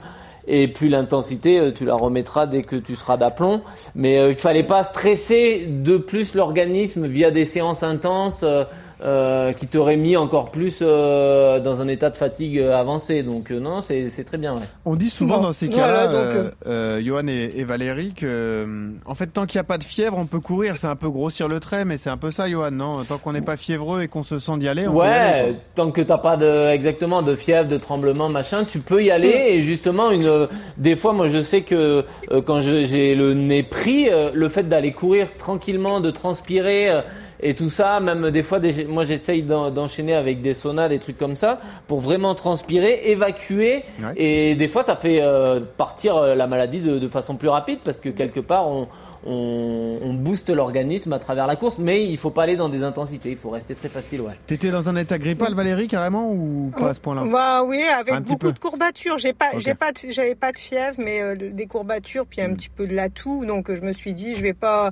et puis l'intensité, euh, tu la remettras dès que tu seras d'aplomb. Mais euh, il fallait pas stresser de plus l'organisme via des séances intenses. euh, euh, qui t'aurait mis encore plus euh, dans un état de fatigue euh, avancé. Donc euh, non, c'est c'est très bien. Ouais.
On dit souvent
Bon,
dans ces
voilà,
cas-là,
donc,
euh, euh, Johan et, et Valérie, que euh, en fait tant qu'il n'y a pas de fièvre, on peut courir. C'est un peu grossir le trait, mais c'est un peu ça, Johan, non? Tant qu'on n'est pas fiévreux et qu'on se sent d'y aller, on peut y aller.
Ouais, tant que t'as pas de exactement de fièvre, de tremblement, machin, tu peux y aller. Et justement, une des fois, moi, je sais que euh, quand je- j'ai le nez pris, euh, le fait d'aller courir tranquillement, de transpirer. Et tout ça, même des fois, des- moi j'essaye d'en- d'enchaîner avec des saunas, des trucs comme ça, pour vraiment transpirer, évacuer,
Ouais.
et des fois ça fait euh, partir euh, la maladie de, de façon plus rapide, parce que quelque part on, on, on booste l'organisme à travers la course, mais il faut pas aller dans des intensités, il faut rester très facile, ouais.
T'étais dans un état grippal, Valérie, carrément, ou pas à ce point-là?
Bah oui, avec
Un
beaucoup de courbatures. J'ai pas, j'ai pas, de- j'avais pas de fièvre, mais euh, des courbatures, puis un petit peu de la toux. Donc euh, je me suis dit, je vais pas.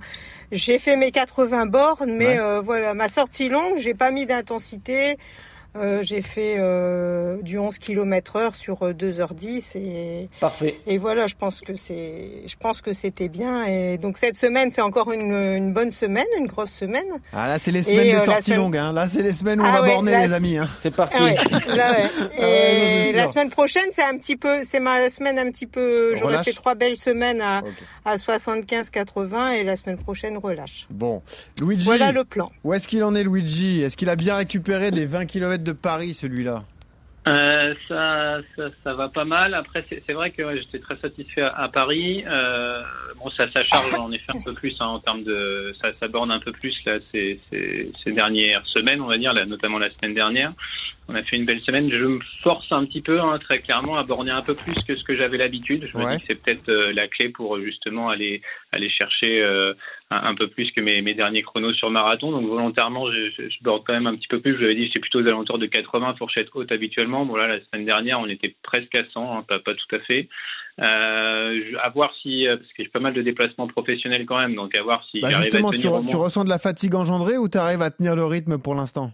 J'ai fait mes 80 bornes, mais
Ouais.
euh, voilà, ma sortie longue, j'ai pas mis d'intensité. Euh, j'ai fait euh, du 11 km heure sur euh, 2h10 et,
Parfait.
et voilà, je pense que c'est, je pense que c'était bien. Et donc cette semaine, c'est encore une, une bonne semaine, une grosse semaine.
Ah là, c'est les semaines
Et,
de
euh, la
sortie
semaine-
longue. Hein. Là, c'est les semaines où on
Ah
va
ouais,
borner,
là,
les amis. Hein.
C'est parti.
Ah ouais, là, ouais.
Ah ouais,
Et la semaine prochaine, c'est un petit peu, c'est ma semaine un petit peu. J'aurais fait trois belles semaines à,
Ok.
à 75-80 et la semaine prochaine relâche.
Bon, Luigi,
Voilà le plan.
où est-ce qu'il en est, Luigi? Est-ce qu'il a bien récupéré des 20 km de Paris, celui-là
Euh, ça, ça, ça va pas mal. Après, c'est vrai que ouais, j'étais très satisfait à, à Paris. Euh, bon, ça, ça charge en effet un peu plus hein, en termes de, ça, ça borne un peu plus là ces, ces, ces dernières semaines, on va dire, là, notamment la semaine dernière. On a fait une belle semaine. Je me force un petit peu, hein, très clairement, à borner un peu plus que ce que j'avais l'habitude. Je me
Ouais.
dis que c'est peut-être euh, la clé pour justement aller aller chercher euh, un, un peu plus que mes, mes derniers chronos sur marathon. Donc volontairement, je, je, je borde quand même un petit peu plus. Je vous avais dit, j'étais plutôt aux alentours de 80 fourchettes hautes habituellement. Bon là, la semaine dernière, on était presque à 100, hein, pas, pas tout à fait. Euh, à voir si, euh, parce que j'ai pas mal de déplacements professionnels quand même, donc à voir si
Bah,
j'arrive à
Justement, tu,
tenir
re- tu
moins.
ressens de la fatigue engendrée ou tu arrives à tenir le rythme pour l'instant?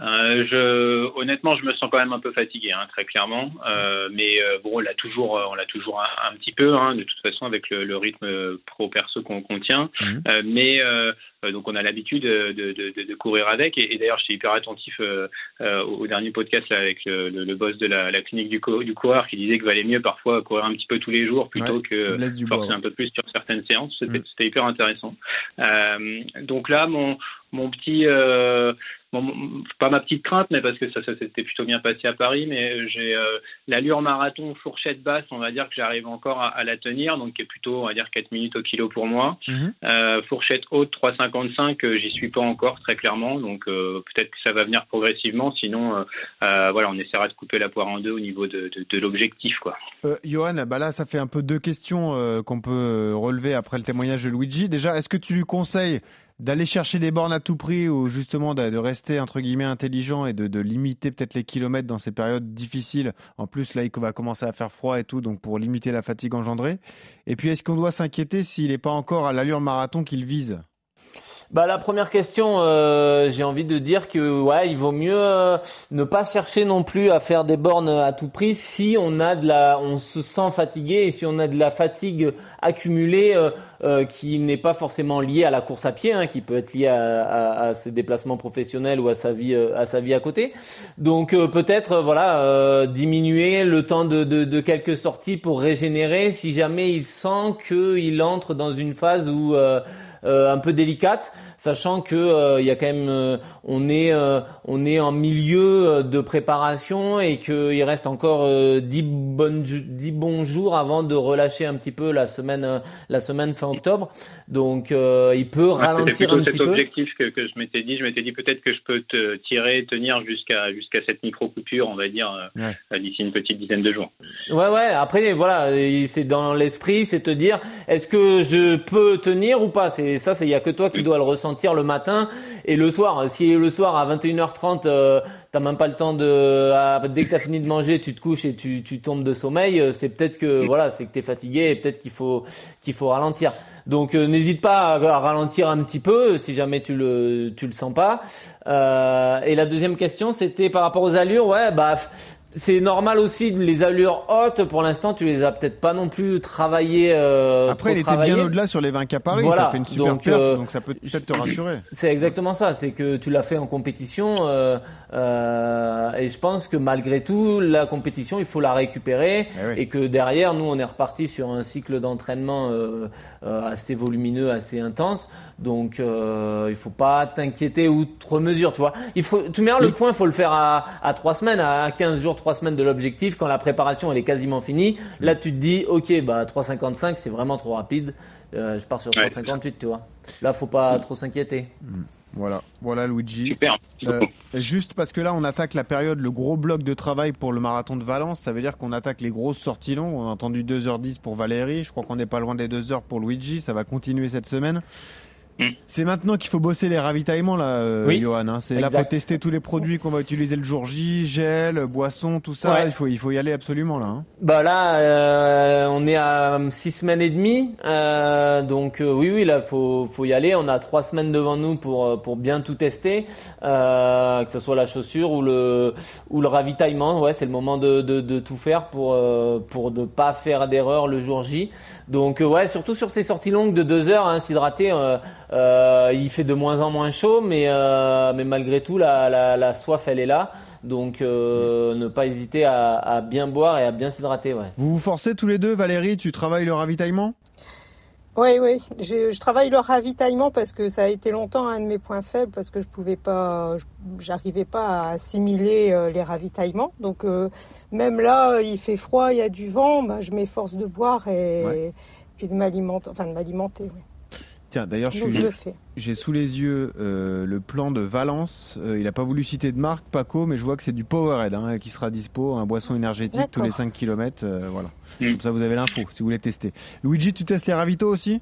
Euh, je, honnêtement, je me sens quand même un peu fatigué, hein, très clairement. Euh, mais euh, bon, on l'a toujours, euh, on l'a toujours un, un petit peu, hein, de toute façon, avec le, le rythme pro perso qu'on qu'on tient.
Mhm.
Euh, mais euh, euh, donc, on a l'habitude de, de, de, de courir avec. Et, et d'ailleurs, j'étais hyper attentif euh, euh, au, dernier podcast là, avec le, le, le boss de la, la clinique du, co- du coureur qui disait qu'il valait mieux parfois courir un petit peu tous les jours plutôt
Ouais,
que forcer un peu plus sur certaines séances. C'était c'était hyper intéressant. Euh, donc là, mon, mon petit, euh, bon, pas ma petite crainte, mais parce que ça, ça s'était plutôt bien passé à Paris, mais j'ai euh, l'allure marathon fourchette basse, on va dire que j'arrive encore à, à la tenir, donc qui est plutôt, on va dire, 4 minutes au kilo pour moi.
Mhm.
Euh, fourchette haute 3,55, euh, j'y suis pas encore très clairement, donc euh, peut-être que ça va venir progressivement. Sinon, euh, euh, voilà, on essaiera de couper la poire en deux au niveau de, de, de l'objectif, quoi.
Euh, Johan, bah là, ça fait un peu deux questions euh, qu'on peut relever après le témoignage de Luigi. Déjà, est-ce que tu lui conseilles d'aller chercher des bornes à tout prix ou justement de, rester entre guillemets intelligent et de, de limiter peut-être les kilomètres dans ces périodes difficiles En plus, là, il va commencer à faire froid et tout, donc pour limiter la fatigue engendrée. Et puis, est-ce qu'on doit s'inquiéter s'il n'est pas encore à l'allure marathon qu'il vise?
Bah la première question, euh, j'ai envie de dire que ouais, il vaut mieux euh, ne pas chercher non plus à faire des bornes à tout prix si on a de la, on se sent fatigué et si on a de la fatigue accumulée euh, euh, qui n'est pas forcément liée à la course à pied, hein, qui peut être liée à, à, à ses déplacements professionnels ou à sa vie, euh, à sa vie à côté. Donc euh, peut-être voilà diminuer le temps de, de, de quelques sorties pour régénérer si jamais il sent qu'il entre dans une phase où un peu délicate, sachant que euh, il y a quand même, euh, on est, euh, on est en milieu euh, de préparation et qu'il reste encore euh, 10 bonnes, 10 bons jours avant de relâcher un petit peu la semaine, euh, la semaine fin octobre. Donc euh, il peut
C'était
ralentir
plutôt
un
cet
petit peu.
objectif que, que je m'étais dit. Je m'étais dit peut-être que je peux te tirer, tenir jusqu'à jusqu'à cette micro coupure, on va dire, euh,
Ouais.
euh, d'ici une petite dizaine de jours.
Ouais, ouais. Après, voilà, c'est dans l'esprit, c'est te dire, est-ce que je peux tenir ou pas? C'est ça, c'est il y a que toi qui dois le ressentir le matin et le soir. Si le soir à 21h30, euh, t'as même pas le temps de, à- dès que t'as fini de manger, tu te couches et tu, tu tombes de sommeil. euh, C'est peut-être que voilà, c'est que t'es fatigué et peut-être qu'il faut qu'il faut ralentir. Donc euh, n'hésite pas à, à ralentir un petit peu si jamais tu le tu le sens pas. Euh, et la deuxième question, c'était par rapport aux allures. Ouais, bah c'est normal aussi les allures hautes. Pour l'instant, tu les as peut-être pas non plus travaillées. Euh,
Après, il était bien au-delà sur les 20 à Paris.
Voilà.
T'as fait une super
Donc,
perf,
euh,
donc ça peut peut-être te rassurer.
C'est exactement ça. C'est que tu l'as fait en compétition euh, euh, et je pense que malgré tout, la compétition, il faut la récupérer
Eh oui.
et que derrière, nous, on est reparti sur un cycle d'entraînement euh, assez volumineux, assez intense. Donc, euh, il faut pas t'inquiéter outre mesure, tu vois. Il faut, tout le point, il faut le faire à, à trois semaines, à 15 jours, trois semaines de l'objectif, quand la préparation elle est quasiment finie. Là, tu te dis, ok, bah 3,55, c'est vraiment trop rapide. Euh, je pars sur
Ouais.
3,58, tu vois. Là, faut pas trop s'inquiéter.
Voilà, voilà Luigi.
Super.
Euh, juste parce que là, on attaque la période, le gros bloc de travail pour le marathon de Valence. Ça veut dire qu'on attaque les grosses sorties longues. On a entendu 2h10 pour Valérie. Je crois qu'on n'est pas loin des 2h pour Luigi. Ça va continuer cette semaine. C'est maintenant qu'il faut bosser les ravitaillements, là, euh,
Oui,
Johan. hein. C'est là faut tester tous les produits qu'on va utiliser le jour J, gel, boisson, tout ça.
Ouais.
Il, faut, il faut y aller absolument là. hein.
Bah là, euh, on est à six semaines et demie, euh, donc euh, oui, oui, là, faut, faut y aller. On a trois semaines devant nous pour pour bien tout tester, euh, que ce soit la chaussure ou le ou le ravitaillement. Ouais, c'est le moment de, de, de tout faire pour euh, pour ne pas faire d'erreur le jour J. Donc euh, ouais, surtout sur ces sorties longues de deux heures, hein, s'hydrater. Euh, il fait de moins en moins chaud, mais euh, mais malgré tout, la, la, la soif, elle est là. Donc euh, ne pas hésiter à, à bien boire et à bien s'hydrater, ouais.
Vous vous forcez tous les deux, Valérie, tu travailles le ravitaillement?
Oui, oui. Je, je travaille le ravitaillement parce que ça a été longtemps un de mes points faibles parce que je pouvais pas, j'arrivais pas à assimiler euh, les ravitaillements. Donc euh, même là, il fait froid, il y a du vent, ben, je m'efforce de boire et,
Ouais.
et de m'alimenter, enfin de m'alimenter. oui.
Tiens, d'ailleurs, je
Donc
suis-
je le fais.
j'ai sous les yeux euh, le plan de Valence. Euh, il n'a pas voulu citer de marque, Paco, mais je vois que c'est du Powerade hein, qui sera dispo, un boisson énergétique tous les 5 km. voilà.
Mm.
Comme ça, vous avez l'info si vous voulez tester. Luigi, tu testes les ravitaux aussi?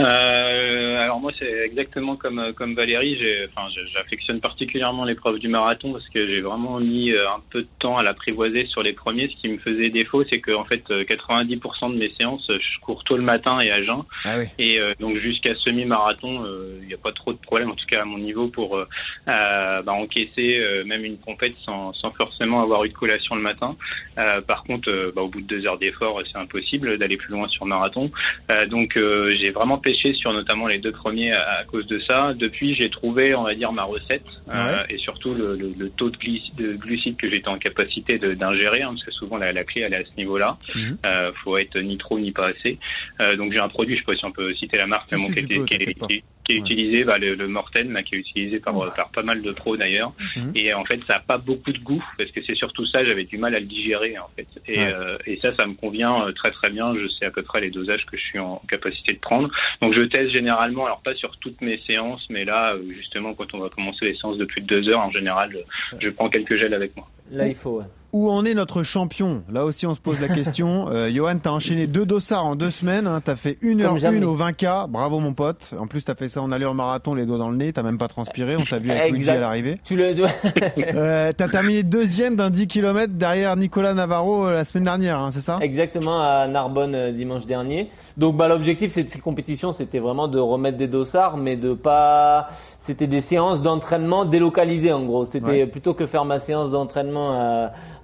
Euh, alors moi c'est exactement comme euh, comme Valérie, j'ai enfin j'affectionne particulièrement l'épreuve du marathon parce que j'ai vraiment mis euh, un peu de temps à l'apprivoiser sur les premiers. Ce qui me faisait défaut, c'est que en fait euh, 90% de mes séances, euh, je cours tôt le matin et à jeun.
Ah oui.
Et euh, donc jusqu'à semi-marathon, euh, il n'y a pas trop de problème, en tout cas à mon niveau, pour euh, euh, bah, encaisser euh, même une compète sans, sans forcément avoir eu de collation le matin. Euh, par contre, euh, bah, au bout de deux heures d'effort, c'est impossible d'aller plus loin sur marathon. Euh, donc euh, j'ai vraiment pêché sur notamment les deux premiers à, à cause de ça. Depuis, j'ai trouvé, on va dire, ma recette euh, et surtout le, le- le taux de, glyc- de glucides que j'étais en capacité d'ingérer, hein, parce que souvent la, la clé elle est à ce niveau-là. Euh, faut être ni trop ni pas assez. Euh, donc j'ai un produit, je sais pas si on peut citer la marque, mais bon, qui,
peux,
qui est, qui est- qui est utilisé, bah, le, le Morten, là, qui est utilisé par, par pas mal de pros d'ailleurs.
Mhm.
Et en fait, ça a pas beaucoup de goût, parce que c'est surtout ça, j'avais du mal à le digérer en fait. Et,
Ouais.
euh, et ça, ça me convient euh, très très bien. Je sais à peu près les dosages que je suis en capacité de prendre. Donc je teste généralement, alors pas sur toutes mes séances, mais là, euh, justement, quand on va commencer les séances de plus de deux heures, en général, je, prends quelques gels avec moi.
Là, il faut.
Où en est notre champion? Là aussi, on se pose la question. *laughs* Euh, Johan, t'as enchaîné deux dossards en deux semaines. Hein, t'as fait une heure une au 20K. Bravo, mon pote. En plus, t'as fait ça en allure marathon, les doigts dans le nez. T'as même pas transpiré. On t'a vu avec Luigi à l'arrivée.
Tu le dois. *laughs*
Euh, t'as terminé deuxième d'un 10 km derrière Nicolas Navarro euh, la semaine dernière, hein, c'est ça?
Exactement à Narbonne dimanche dernier. Donc bah l'objectif de ces compétitions c'était vraiment de remettre des dossards mais de pas c'était des séances d'entraînement délocalisées en gros. C'était
Ouais.
plutôt que faire ma séance d'entraînement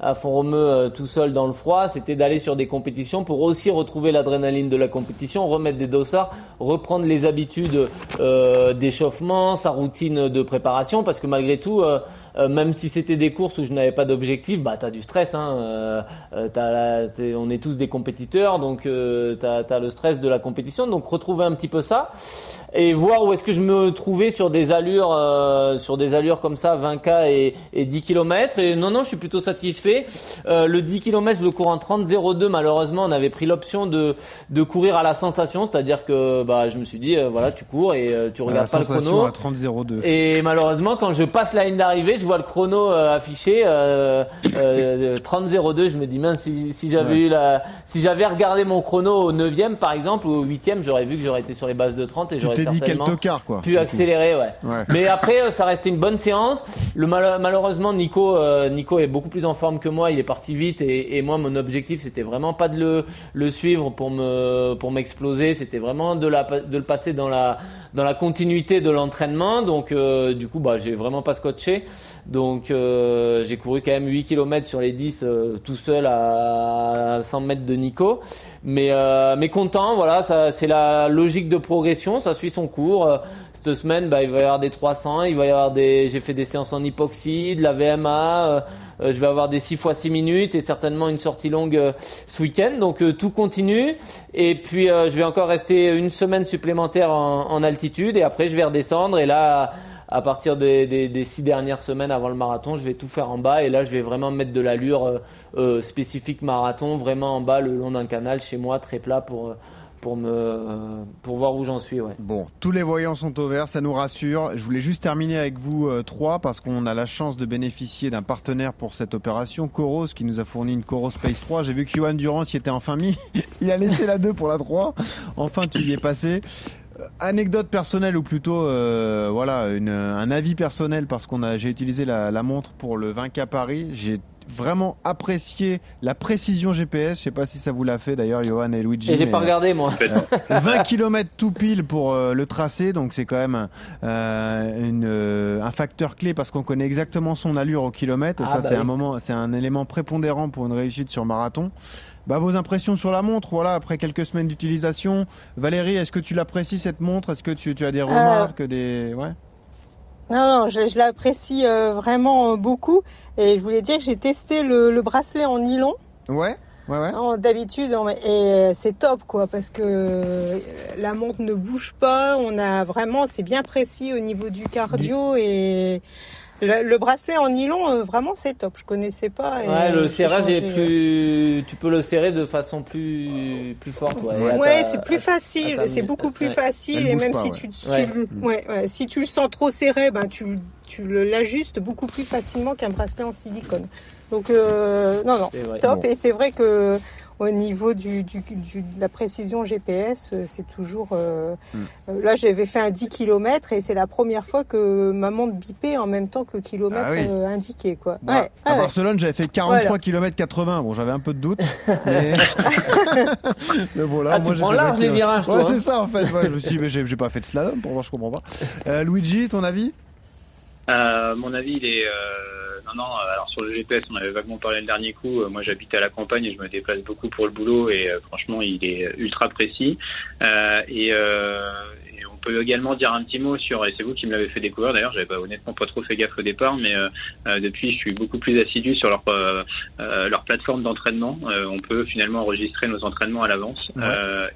à, à Font-Romeu euh, tout seul dans le froid, c'était d'aller sur des compétitions pour aussi retrouver l'adrénaline de la compétition, remettre des dossards, reprendre les habitudes euh, d'échauffement, sa routine de préparation parce que malgré tout euh, même si c'était des courses où je n'avais pas d'objectif, bah t'as du stress. Hein, euh, euh, t'as la- on est tous des compétiteurs, donc euh, t'as as le stress de la compétition. Donc retrouver un petit peu ça et voir où est-ce que je me trouvais sur des allures, euh, sur des allures comme ça, 20k et, et 10 km. Et non, non, je suis plutôt satisfait. Euh, le 10 km, je le cours en 30-02. Malheureusement, on avait pris l'option de de courir à la sensation, c'est-à-dire que bah je me suis dit, voilà, tu cours et euh, tu
la
regardes pas le chrono.
à 30-02.
Et malheureusement, quand je passe la ligne d'arrivée, je vois le chrono euh, affiché euh, euh, 30-02. Je me dis mince, si, si j'avais
Ouais.
eu la, si j'avais regardé mon chrono au 9e par exemple ou au 8e, j'aurais vu que j'aurais été sur les bases de 30 et j'aurais certainement
tocard, quoi.
pu accélérer, ouais.
Ouais.
Mais après, euh, ça restait une bonne séance. Le mal- malheureusement, Nico, euh, Nico est beaucoup plus en forme que moi. Il est parti vite et, et moi, mon objectif, c'était vraiment pas de le, le suivre pour me, pour m'exploser. C'était vraiment de la, de le passer dans la, dans la continuité de l'entraînement. Donc, euh, du coup, bah, j'ai vraiment pas scotché. Donc euh, j'ai couru quand même 8 km sur les 10 euh, tout seul à 100 mètres de Nico. Mais, euh, mais content, voilà, c'est la logique de progression, ça suit son cours. Euh, cette semaine, bah, il va y avoir des 300, il va y avoir des, j'ai fait des séances en hypoxie, de la VMA. euh, euh, je vais avoir des 6 fois 6 minutes et certainement une sortie longue ce week-end. Donc tout continue. Et puis je vais encore rester une semaine supplémentaire en, en altitude et après je vais redescendre. Et là, à partir des, six dernières semaines avant le marathon, je vais tout faire en bas. Et là, je vais vraiment mettre de l'allure euh, euh, spécifique marathon, vraiment en bas le long d'un canal chez moi, très plat pour, euh, voir où j'en suis.
Bon, tous les voyants sont au vert, ça nous rassure. Je voulais juste terminer avec vous trois parce qu'on a la chance de bénéficier d'un partenaire pour cette opération, Coros, qui nous a fourni une Coros Space 3. J'ai vu que Johan Durand s'y était enfin mis. *laughs* Il a laissé la 2 pour la 3. Enfin, tu y es passé. Euh, Anecdote personnelle ou plutôt euh, voilà un avis personnel parce qu'on a j'ai utilisé la, la montre pour le 20K Paris j'ai vraiment apprécié la précision GPS je sais pas si ça vous l'a fait d'ailleurs Johan et Luigi
Et j'ai pas
euh,
regardé moi.
euh, 20 km tout pile pour euh, le tracé, donc c'est quand même euh, une, euh, un facteur clé parce qu'on connaît exactement son allure au kilomètre et
Ah,
ça
bah
c'est
oui.
un moment, c'est un élément prépondérant pour une réussite sur marathon. Bah, vos impressions sur la montre, voilà, après quelques semaines d'utilisation. Valérie, est-ce que tu l'apprécies cette montre? Est-ce que tu, tu as des remarques, des ouais?
Non, non, je, je l'apprécie euh, vraiment euh, beaucoup. Et je voulais dire que j'ai testé le, le bracelet en nylon.
Ouais, ouais, ouais.
D'habitude, et euh, c'est top, quoi, parce que la montre ne bouge pas. On a vraiment, c'est bien précis au niveau du cardio et le, le bracelet en nylon, euh, vraiment, c'est top. Je connaissais pas. et
Ouais, le serrage est plus, tu peux le serrer de façon plus, plus forte. Ouais,
Ouais, c'est plus facile, c'est beaucoup plus
ouais.
facile et même
pas,
si
ouais.
tu, tu
Ouais.
le- ouais, ouais, si tu le sens trop serré, ben tu tu le- l'ajustes beaucoup plus facilement qu'un bracelet en silicone. Donc euh, non non, top
Bon.
et c'est vrai que au niveau du, du, du- de la précision GPS, euh, c'est toujours euh,
Hmm.
euh, là j'avais fait un 10 km et c'est la première fois que ma montre bipait en même temps que le kilomètre
Ah oui.
euh, indiqué quoi.
Moi,
Ouais,
à
ouais, ouais.
Barcelone, j'avais fait 43
Voilà.
km 80. Bon, j'avais un peu de doute. *laughs* Mais, *laughs* mais bon, là,
Ah,
moi,
tu prends large
20
les virages, toi.
Ouais,
hein.
c'est ça, en fait. Ouais, je me suis dit, mais j'ai j'ai pas fait de slalom pour voir, je comprends pas. Euh, Luigi, ton avis?
Euh, mon avis, il est. Euh, non, non, alors sur le GPS, on avait vaguement parlé le dernier coup. Euh, moi, j'habite à la campagne et je me déplace beaucoup pour le boulot et euh, franchement, il est ultra précis. Euh, et, euh, peut également dire un petit mot sur, et c'est vous qui me l'avez fait découvrir d'ailleurs, j'avais pas, honnêtement pas trop fait gaffe au départ, mais euh, euh, depuis, je suis beaucoup plus assidu sur leur, euh, leur plateforme d'entraînement. On peut finalement enregistrer nos entraînements à l'avance.
Ouais.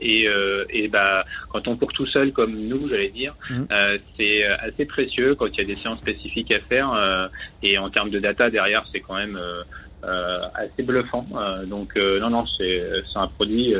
Et, et bah, quand on court tout seul comme nous, j'allais dire, euh, c'est assez précieux quand il y a des séances spécifiques à faire. et en termes de data derrière, c'est quand même euh, assez bluffant. Euh, donc euh, non, non, c'est un produit.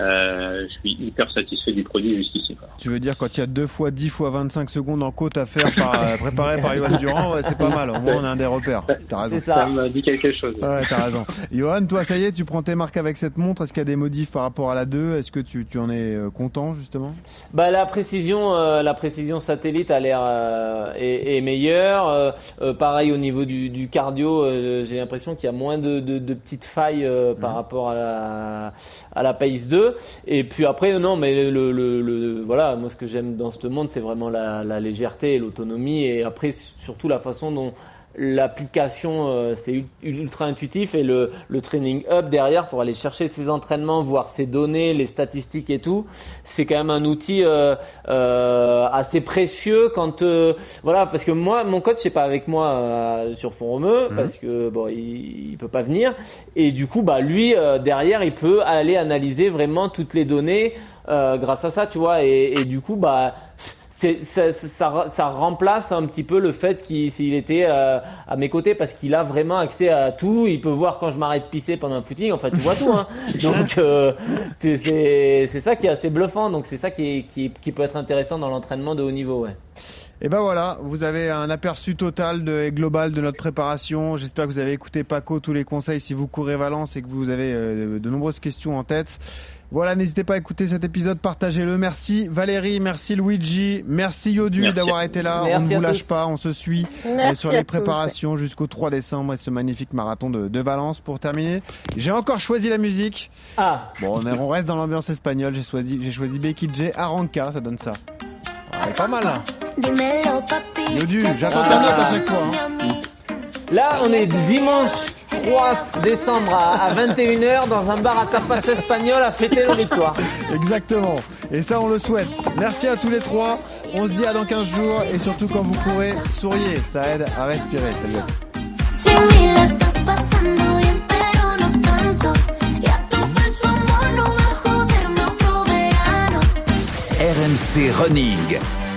Euh, je suis hyper satisfait du produit jusqu'ici.
Tu veux dire quand il y a 2 fois 10 fois 25 secondes en côte à faire par, euh, préparé par Johan *laughs* Durand, ouais, c'est pas mal. Au moins, on a un des repères. T'as raison.
Ça.
Ça me dit quelque chose.
Ouais, t'as raison. Johan, toi, ça y est, tu prends tes marques avec cette montre. Est-ce qu'il y a des modifs par rapport à la 2 Est-ce que tu, tu en es euh, content, justement?
Bah la précision, euh, la précision satellite a l'air euh, est, est meilleure. Euh, euh, pareil au niveau du, du cardio, euh, j'ai l'impression qu'il y a moins de, de, de petites failles euh, par rapport à la à la Pace 2. Et puis après non, mais le, voilà, moi ce que j'aime dans ce monde, c'est vraiment la, la légèreté et l'autonomie. Et après surtout la façon dont l'application euh, c'est ul- ultra intuitif et le, le training hub derrière pour aller chercher ses entraînements voir ses données les statistiques et tout c'est quand même un outil euh, euh, assez précieux quand voilà parce que moi mon coach c'est pas avec moi sur Font Romeu parce que bon il, il peut pas venir. Et du coup bah lui derrière il peut aller analyser vraiment toutes les données grâce à ça tu vois. Et, et du coup bah ça, ça, ça remplace un petit peu le fait qu'il s'il était euh, à mes côtés parce qu'il a vraiment accès à tout. Il peut voir quand je m'arrête de pisser pendant un footing. Enfin, tu vois tout. Hein. *laughs* Donc euh, c'est ça qui est assez bluffant. Donc c'est ça qui, est, qui qui peut être intéressant dans l'entraînement de haut niveau. Ouais.
Et ben voilà, vous avez un aperçu total de, et global de notre préparation. J'espère que vous avez écouté Paco tous les conseils si vous courez Valence et que vous avez euh, de nombreuses questions en tête. Voilà, n'hésitez pas à écouter cet épisode, partagez-le. Merci Valérie, merci Luigi, merci Yodu d'avoir été là.
Merci
on ne vous lâche
tous.
pas, on se suit euh,
Merci
sur les préparations jusqu'au 3 décembre et ce magnifique marathon de, de Valence pour terminer. J'ai encore choisi la musique.
Ah,
Bon, on, on reste dans l'ambiance espagnole. J'ai choisi, j'ai choisi Becky J. Arranca, ça donne ça. Ouais, pas mal là. Yodu, j'attends
ta note à
chaque fois, hein.
Là, on est dimanche 3 décembre à, à 21h dans un bar à tapas espagnol à fêter la victoire. *laughs*
Exactement. Et ça, on le souhaite. Merci à tous les trois. On se dit à dans 15 jours. Et surtout, quand vous courez, souriez. Ça aide à respirer. Salut.
RMC Running.